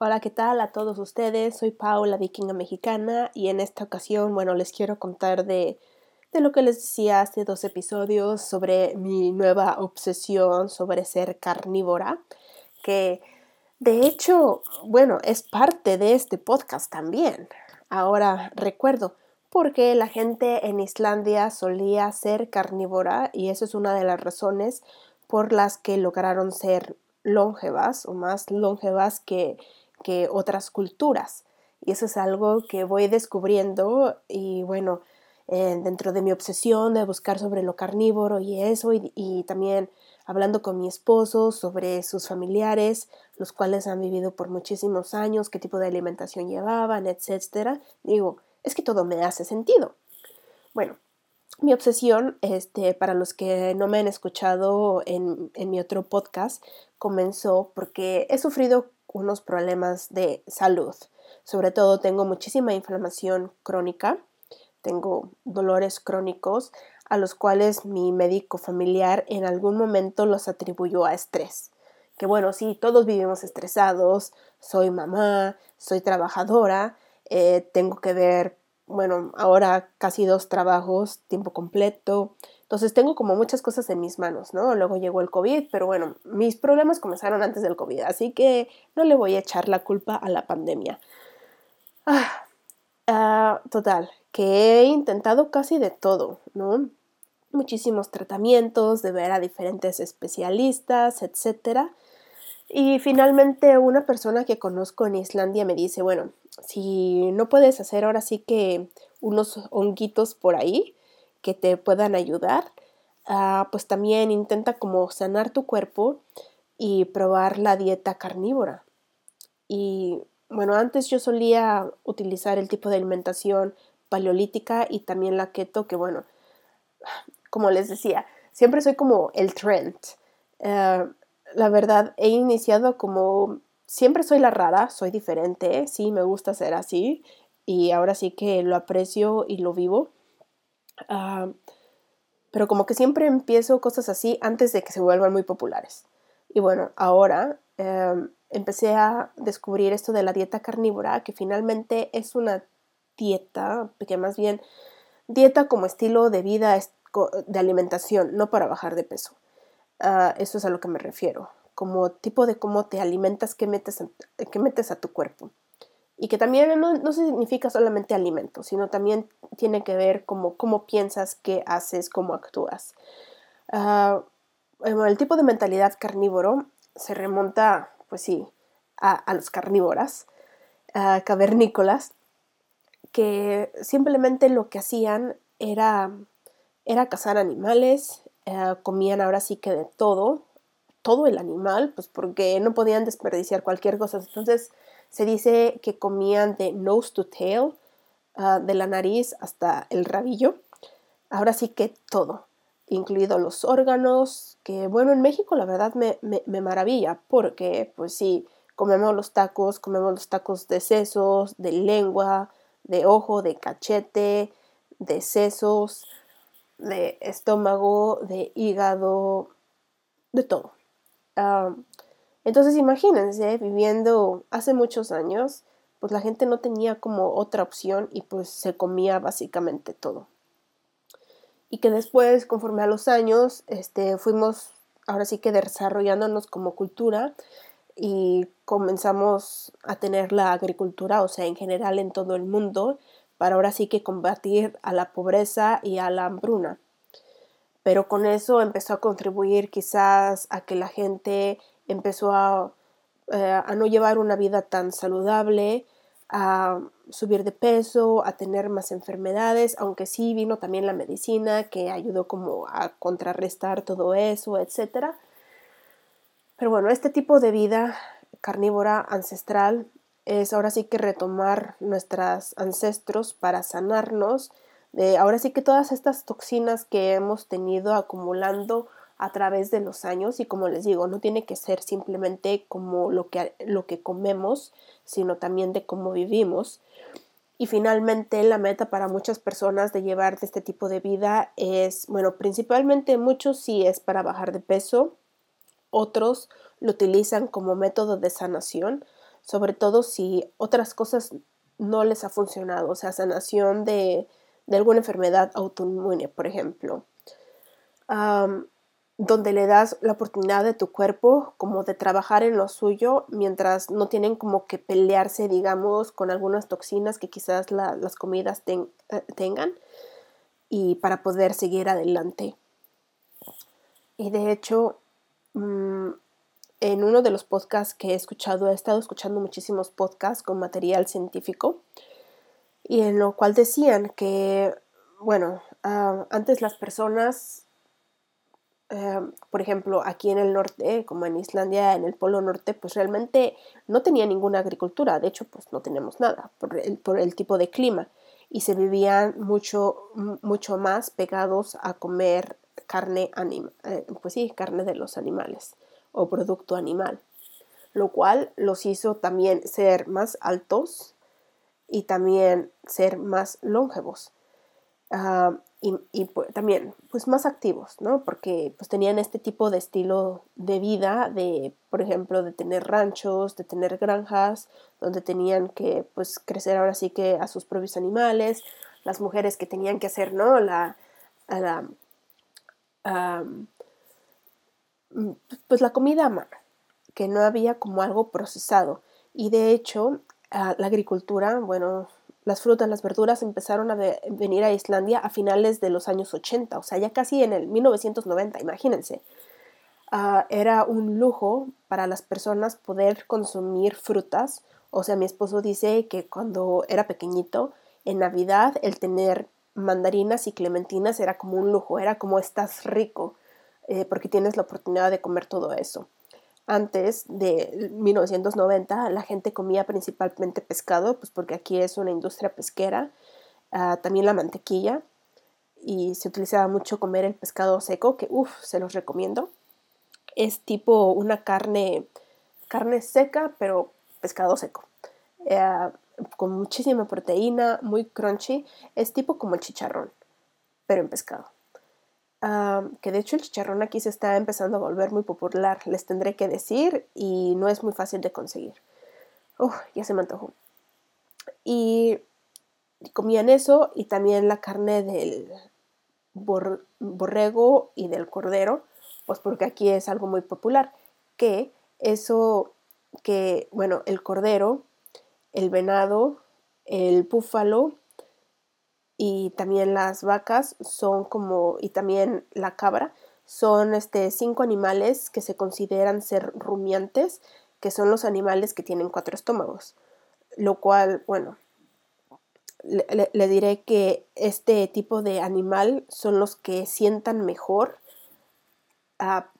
Hola, ¿qué tal a todos ustedes? Soy Paula, vikinga mexicana, y en esta ocasión, bueno, les quiero contar de, de lo que les decía hace dos episodios sobre mi nueva obsesión sobre ser carnívora, que de hecho, bueno, es parte de este podcast también. Ahora recuerdo, porque la gente en Islandia solía ser carnívora y eso es una de las razones por las que lograron ser longevas o más longevas que otras culturas. Y eso es algo que voy descubriendo y bueno, eh, dentro de mi obsesión de buscar sobre lo carnívoro y eso, y, también hablando con mi esposo sobre sus familiares, los cuales han vivido por muchísimos años, qué tipo de alimentación llevaban, etcétera, digo, es que todo me hace sentido. Bueno, mi obsesión, este, para los que no me han escuchado en, en mi otro podcast, comenzó porque he sufrido unos problemas de salud. Sobre todo tengo muchísima inflamación crónica, tengo dolores crónicos a los cuales mi médico familiar en algún momento los atribuyó a estrés. Que bueno, sí, todos vivimos estresados, soy mamá, soy trabajadora, eh, tengo que ver, bueno, ahora casi dos trabajos, tiempo completo, entonces tengo como muchas cosas en mis manos, ¿no? Luego llegó el COVID, pero bueno, mis problemas comenzaron antes del COVID, así que no le voy a echar la culpa a la pandemia. Ah, ah, total, que he intentado casi de todo, ¿no? Muchísimos tratamientos, de ver a diferentes especialistas, etc. Y finalmente una persona que conozco en Islandia me dice, bueno, si no puedes hacer ahora sí que unos honguitos por ahí, que te puedan ayudar, ah, pues también intenta como sanar tu cuerpo y probar la dieta carnívora. Y bueno, antes yo solía utilizar el tipo de alimentación paleolítica y también la keto, que bueno, como les decía, siempre soy como el trend. Ah, la verdad, he iniciado como, siempre soy la rara, soy diferente, sí, me gusta ser así y ahora sí que lo aprecio y lo vivo. Ah, pero como que siempre empiezo cosas así antes de que se vuelvan muy populares. Y bueno, ahora em, empecé a descubrir esto de la dieta carnívora, que finalmente es una dieta, que más bien dieta como estilo de vida, de alimentación, no para bajar de peso. Ah, eso es a lo que me refiero, como tipo de cómo te alimentas, qué metes, qué metes a tu cuerpo y que también no, significa solamente alimento, sino también tiene que ver como cómo piensas, qué haces, cómo actúas. Ah, el tipo de mentalidad carnívoro se remonta, pues sí, a, los carnívoras, cavernícolas, que simplemente lo que hacían era, era cazar animales, eh, comían ahora sí que de todo, todo el animal, pues porque no podían desperdiciar cualquier cosa. Entonces, se dice que comían de nose to tail, ah, de la nariz hasta el rabillo. Ahora sí que todo, incluido los órganos, que bueno, en México la verdad me, me, maravilla, porque pues sí, comemos los tacos, comemos los tacos de sesos, de lengua, de ojo, de cachete, de sesos, de estómago, de hígado, de todo. Ah, entonces imagínense, viviendo hace muchos años, pues la gente no tenía como otra opción y pues se comía básicamente todo. Y que después, conforme a los años, este, fuimos ahora sí que desarrollándonos como cultura y comenzamos a tener la agricultura, o sea, en general en todo el mundo, para ahora sí que combatir a la pobreza y a la hambruna. Pero con eso empezó a contribuir quizás a que la gente empezó eh, a, no llevar una vida tan saludable, a subir de peso, a tener más enfermedades, aunque sí vino también la medicina que ayudó como a contrarrestar todo eso, etc. Pero bueno, este tipo de vida carnívora ancestral es ahora sí que retomar nuestros ancestros para sanarnos de ahora sí que todas estas toxinas que hemos tenido acumulando a través de los años y como les digo, no tiene que ser simplemente como lo que, lo que comemos, sino también de cómo vivimos. Y finalmente la meta para muchas personas de llevar este tipo de vida es, bueno, principalmente muchos sí es para bajar de peso, otros lo utilizan como método de sanación, sobre todo si otras cosas no les ha funcionado, o sea, sanación de, de alguna enfermedad autoinmune, por ejemplo, donde le das la oportunidad de tu cuerpo como de trabajar en lo suyo mientras no tienen como que pelearse, digamos, con algunas toxinas que quizás las comidas eh, tengan y para poder seguir adelante. Y de hecho, mm, en uno de los podcasts que he escuchado, he estado escuchando muchísimos podcasts con material científico, y en lo cual decían que, bueno, ah, antes las personas, eh, por ejemplo, aquí en el norte, como en Islandia, en el Polo Norte, pues realmente no tenía ninguna agricultura, de hecho, pues no tenemos nada por el, por el tipo de clima, y se vivían mucho, mucho más pegados a comer carne, anima, eh, pues sí, carne de los animales o producto animal, lo cual los hizo también ser más altos y también ser más longevos. Ah, y, pues, también pues más activos, ¿no? Porque pues tenían este tipo de estilo de vida, de por ejemplo de tener ranchos, de tener granjas, donde tenían que pues crecer ahora sí que a sus propios animales, las mujeres que tenían que hacer, ¿no? La, la pues la comida a que no había como algo procesado. Y de hecho, la agricultura, bueno, las frutas, las verduras empezaron a venir a Islandia a finales de los años 80, o sea, ya casi en el 1990, imagínense. Ah, era un lujo para las personas poder consumir frutas. O sea, mi esposo dice que cuando era pequeñito, en Navidad, el tener mandarinas y clementinas era como un lujo, era como estás rico, eh, porque tienes la oportunidad de comer todo eso antes de 1990 la gente comía principalmente pescado, pues porque aquí es una industria pesquera, ah, también la mantequilla y se utilizaba mucho comer el pescado seco, que uff, se los recomiendo. Es tipo una carne, carne seca, pero pescado seco, eh, con muchísima proteína, muy crunchy, es tipo como el chicharrón, pero en pescado que de hecho el chicharrón aquí se está empezando a volver muy popular, les tendré que decir, y no es muy fácil de conseguir. Oh, ya se me antojó. Y comían eso y también la carne del borrego y del cordero, pues porque aquí es algo muy popular, que eso, que bueno, el cordero, el venado, el búfalo, y también las vacas son como, y también la cabra, son este, cinco animales que se consideran ser rumiantes, que son los animales que tienen cuatro estómagos. Lo cual, bueno, le, diré que este tipo de animal son los que sientan mejor ah,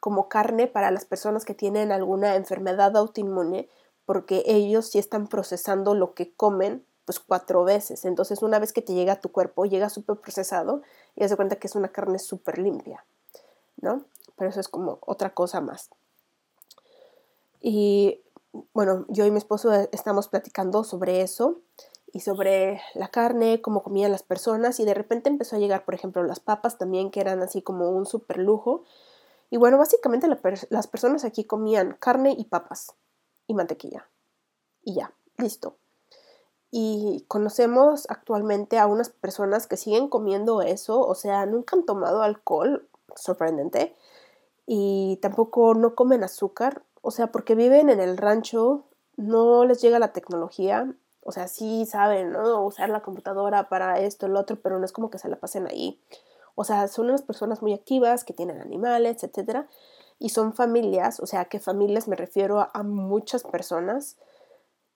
como carne para las personas que tienen alguna enfermedad autoinmune, porque ellos sí están procesando lo que comen pues cuatro veces. Entonces una vez que te llega a tu cuerpo, llega súper procesado y das cuenta que es una carne súper limpia, ¿no? Pero eso es como otra cosa más. Y bueno, yo y mi esposo estamos platicando sobre eso y sobre la carne, cómo comían las personas y de repente empezó a llegar, por ejemplo, las papas también, que eran así como un súper lujo. Y bueno, básicamente las personas aquí comían carne y papas y mantequilla. Y ya, listo. Y conocemos actualmente a unas personas que siguen comiendo eso, o sea, nunca han tomado alcohol, sorprendente, y tampoco no comen azúcar, o sea, porque viven en el rancho, no les llega la tecnología, o sea, sí saben, ¿no? Usar la computadora para esto, el otro, pero no es como que se la pasen ahí. O sea, son unas personas muy activas que tienen animales, etcétera, y son familias, o sea, que familias me refiero a muchas personas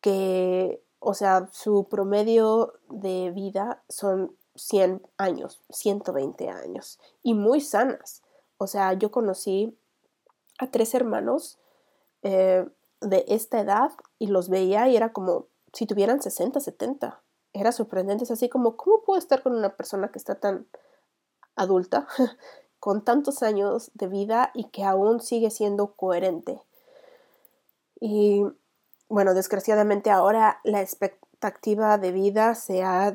que o sea, su promedio de vida son 100 años, 120 años y muy sanas. O sea, yo conocí a tres hermanos eh, de esta edad y los veía y era como si tuvieran 60, 70. Era sorprendente, es así como, ¿cómo puedo estar con una persona que está tan adulta, con tantos años de vida y que aún sigue siendo coherente? Y bueno, desgraciadamente ahora la expectativa de vida se ha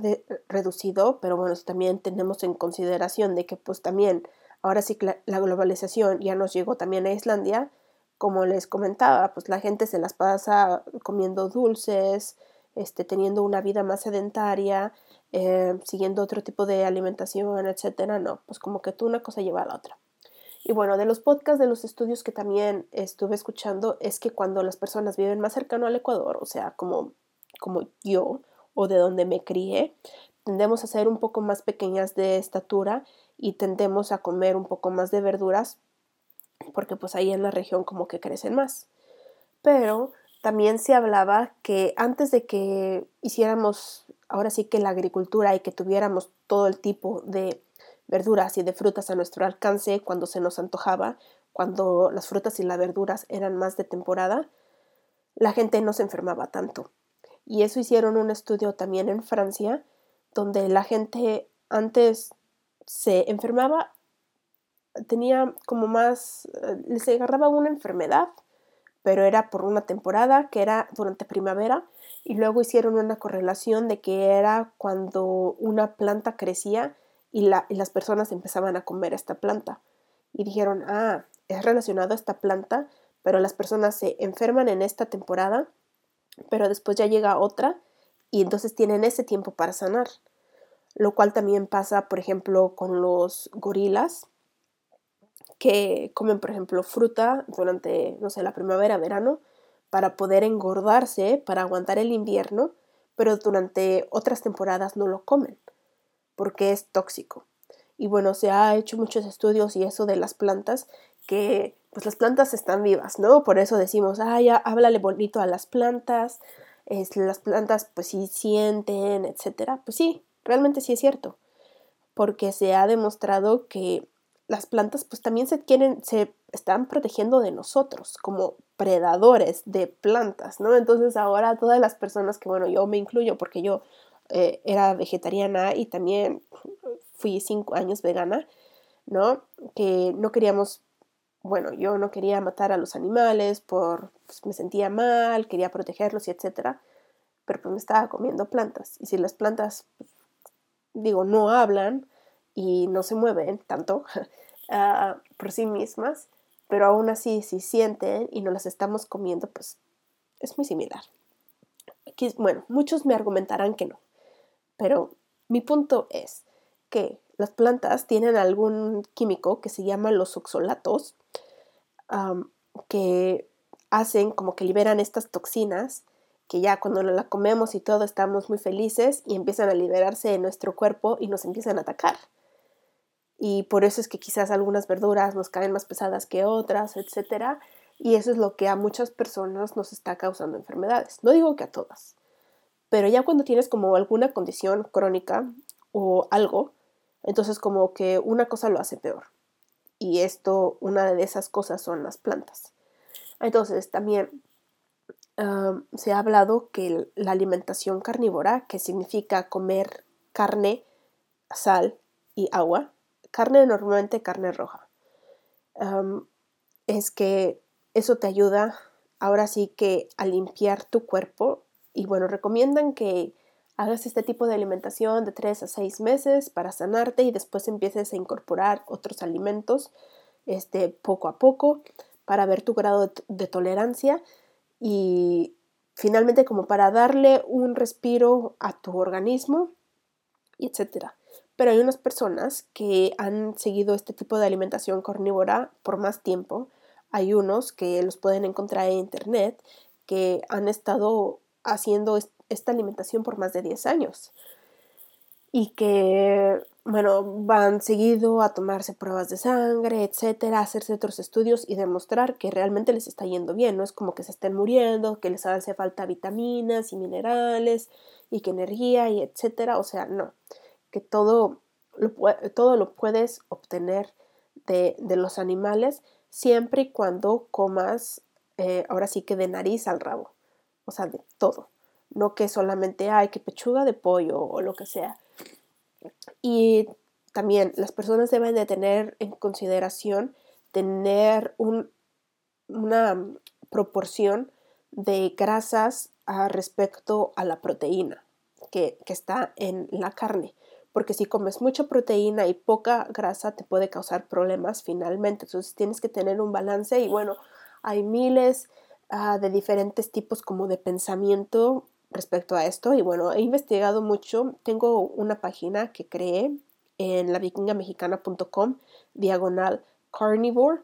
reducido, pero bueno, también tenemos en consideración de que pues también ahora sí que la, globalización ya nos llegó también a Islandia, como les comentaba, pues la gente se las pasa comiendo dulces, este, teniendo una vida más sedentaria, eh, siguiendo otro tipo de alimentación, etcétera. No, pues como que tú una cosa lleva a la otra. Y bueno, de los podcasts, de los estudios que también estuve escuchando, es que cuando las personas viven más cercano al Ecuador, o sea, como, como yo, o de donde me crié, tendemos a ser un poco más pequeñas de estatura y tendemos a comer un poco más de verduras porque pues ahí en la región como que crecen más. Pero también se hablaba que antes de que hiciéramos ahora sí que la agricultura y que tuviéramos todo el tipo de verduras y de frutas a nuestro alcance cuando se nos antojaba, cuando las frutas y las verduras eran más de temporada, la gente no se enfermaba tanto. Y eso hicieron un estudio también en Francia, donde la gente antes se enfermaba tenía como más, eh, les agarraba una enfermedad, pero era por una temporada que era durante primavera y luego hicieron una correlación de que era cuando una planta crecía y, la, y las personas empezaban a comer esta planta. Y dijeron, ah, es relacionado a esta planta, pero las personas se enferman en esta temporada, pero después ya llega otra y entonces tienen ese tiempo para sanar. Lo cual también pasa, por ejemplo, con los gorilas, que comen, por ejemplo, fruta durante, no sé, la primavera, verano, para poder engordarse, para aguantar el invierno, pero durante otras temporadas no lo comen, porque es tóxico. Y bueno, se ha hecho muchos estudios y eso de las plantas, que pues las plantas están vivas, ¿no? Por eso decimos, ay, háblale bonito a las plantas, es, las plantas pues sí sienten, etcétera. Pues sí, realmente sí es cierto, porque se ha demostrado que las plantas pues también se quieren, se están protegiendo de nosotros como predadores de plantas, ¿no? Entonces ahora todas las personas que, bueno, yo me incluyo porque yo eh, era vegetariana y también fui cinco años vegana, ¿no? Que no queríamos, bueno, yo no quería matar a los animales por, pues, me sentía mal, quería protegerlos y etcétera, pero pues me estaba comiendo plantas y si las plantas, digo, no hablan, y no se mueven tanto por sí mismas, pero aún así si sienten y no las estamos comiendo, pues es muy similar. bueno, muchos me argumentarán que no, pero mi punto es que las plantas tienen algún químico que se llama los oxolatos, que hacen como que liberan estas toxinas que ya cuando la comemos y todo estamos muy felices y empiezan a liberarse de nuestro cuerpo y nos empiezan a atacar y por eso es que quizás algunas verduras nos caen más pesadas que otras, etc. Y eso es lo que a muchas personas nos está causando enfermedades. No digo que a todas, pero ya cuando tienes como alguna condición crónica o algo, entonces como que una cosa lo hace peor. Y esto, una de esas cosas son las plantas. Entonces también se ha hablado que la alimentación carnívora, que significa comer carne, sal y agua, carne normalmente carne roja. es que eso te ayuda ahora sí que a limpiar tu cuerpo y bueno, recomiendan que hagas este tipo de alimentación de 3 a 6 meses para sanarte y después empieces a incorporar otros alimentos este, poco a poco para ver tu grado de, tolerancia y finalmente como para darle un respiro a tu organismo etcétera. Pero hay unas personas que han seguido este tipo de alimentación carnívora por más tiempo. Hay unos que los pueden encontrar en internet que han estado haciendo esta alimentación por más de 10 años y que, bueno, van seguido a tomarse pruebas de sangre, etcétera, hacerse otros estudios y demostrar que realmente les está yendo bien. No es como que se estén muriendo, que les hace falta vitaminas y minerales y que energía y etcétera. O sea, no que todo lo, todo lo puedes obtener de, los animales siempre y cuando comas, eh, ahora sí que de nariz al rabo, o sea, de todo, no que solamente hay que pechuga de pollo o lo que sea. Y también las personas deben de tener en consideración tener una proporción de grasas respecto a la proteína que, que está en la carne porque si comes mucha proteína y poca grasa te puede causar problemas finalmente. Entonces tienes que tener un balance y bueno, Hay miles ah, de diferentes tipos como de pensamiento respecto a esto y bueno, he investigado mucho. Tengo una página que creé en lavikingamexicana.com diagonal carnivore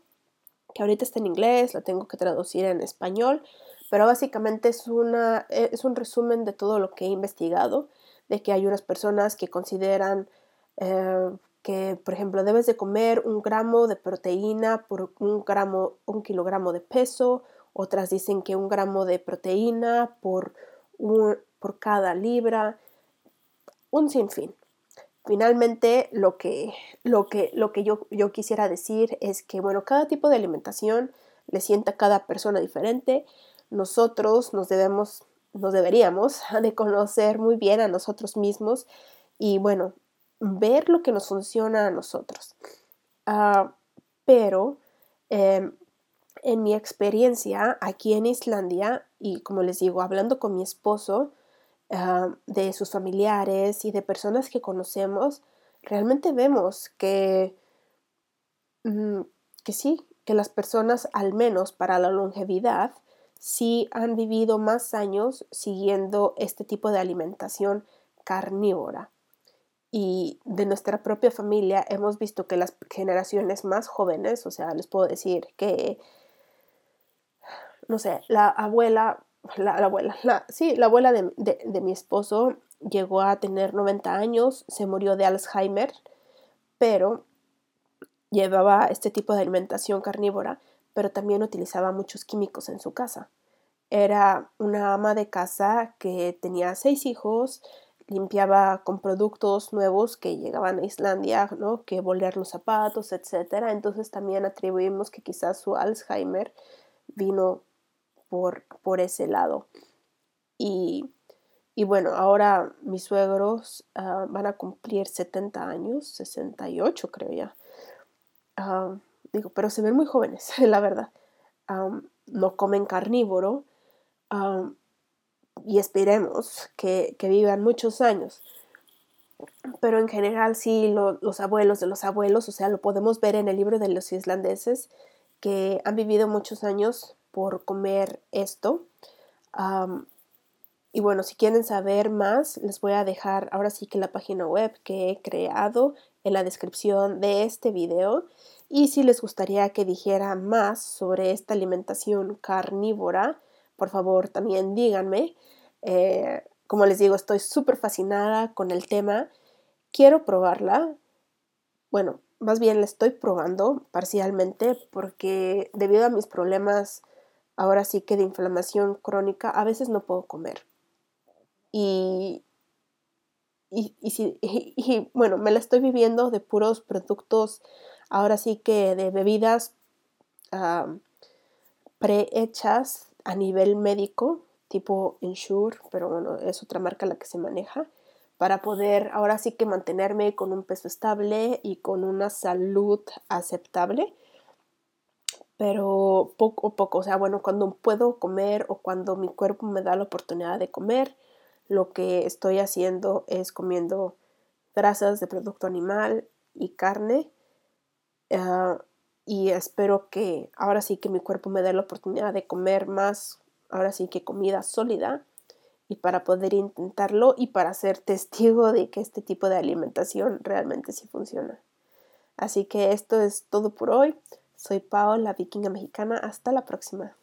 que ahorita está en inglés, lo tengo que traducir en español, pero básicamente es, una, es un resumen de todo lo que he investigado, de que hay unas personas que consideran eh, que, por ejemplo, debes de comer un gramo de proteína por un gramo, un kilogramo de peso, otras dicen que un gramo de proteína por, por cada libra, un sinfín. Finalmente, lo que, lo que, lo que yo, yo quisiera decir es que, bueno, cada tipo de alimentación le sienta a cada persona diferente. Nosotros nos debemos, nos deberíamos de conocer muy bien a nosotros mismos y, bueno, ver lo que nos funciona a nosotros. Ah, pero em, en mi experiencia aquí en Islandia, y como les digo, hablando con mi esposo, Ah, de sus familiares y de personas que conocemos, realmente vemos que, mm, que sí, que las personas, al menos para la longevidad, sí han vivido más años siguiendo este tipo de alimentación carnívora. Y de nuestra propia familia hemos visto que las generaciones más jóvenes, o sea, les puedo decir que, no sé, la abuela la, abuela, la, sí, la abuela de, mi esposo llegó a tener 90 años, se murió de Alzheimer, pero llevaba este tipo de alimentación carnívora, pero también utilizaba muchos químicos en su casa. Era una ama de casa que tenía seis hijos, limpiaba con productos nuevos que llegaban a Islandia, ¿no? que bolear los zapatos, etc. Entonces también atribuimos que quizás su Alzheimer vino por, ese lado. Y, bueno, ahora mis suegros ah, van a cumplir 70 años, 68 creo ya. Ah, digo, pero se ven muy jóvenes, la verdad. no comen carnívoro y esperemos que, vivan muchos años. Pero en general sí, los abuelos de los abuelos, o sea, lo podemos ver en el libro de los islandeses, que han vivido muchos años por comer esto. y bueno, si quieren saber más, les voy a dejar ahora sí que la página web que he creado en la descripción de este video. Y si les gustaría que dijera más sobre esta alimentación carnívora, por favor también díganme. Eh, como les digo, estoy súper fascinada con el tema. Quiero probarla. Bueno, más bien la estoy probando parcialmente porque debido a mis problemas ahora sí que de inflamación crónica, a veces no puedo comer. Y, y, y, bueno, me la estoy viviendo de puros productos, ahora sí que de bebidas prehechas a nivel médico, tipo Ensure, pero bueno, es otra marca la que se maneja, para poder ahora sí que mantenerme con un peso estable y con una salud aceptable pero poco a poco, o sea, bueno, cuando puedo comer o cuando mi cuerpo me da la oportunidad de comer, lo que estoy haciendo es comiendo grasas de producto animal y carne. Ah, y espero que ahora sí que mi cuerpo me dé la oportunidad de comer más, ahora sí que comida sólida y para poder intentarlo y para ser testigo de que este tipo de alimentación realmente sí funciona. Así que esto es todo por hoy. Soy Paola, la vikinga mexicana. Hasta la próxima.